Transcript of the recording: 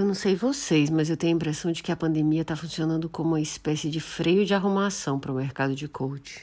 Eu não sei vocês, mas eu tenho a impressão de que a pandemia está funcionando como uma espécie de freio de arrumação para o mercado de coach.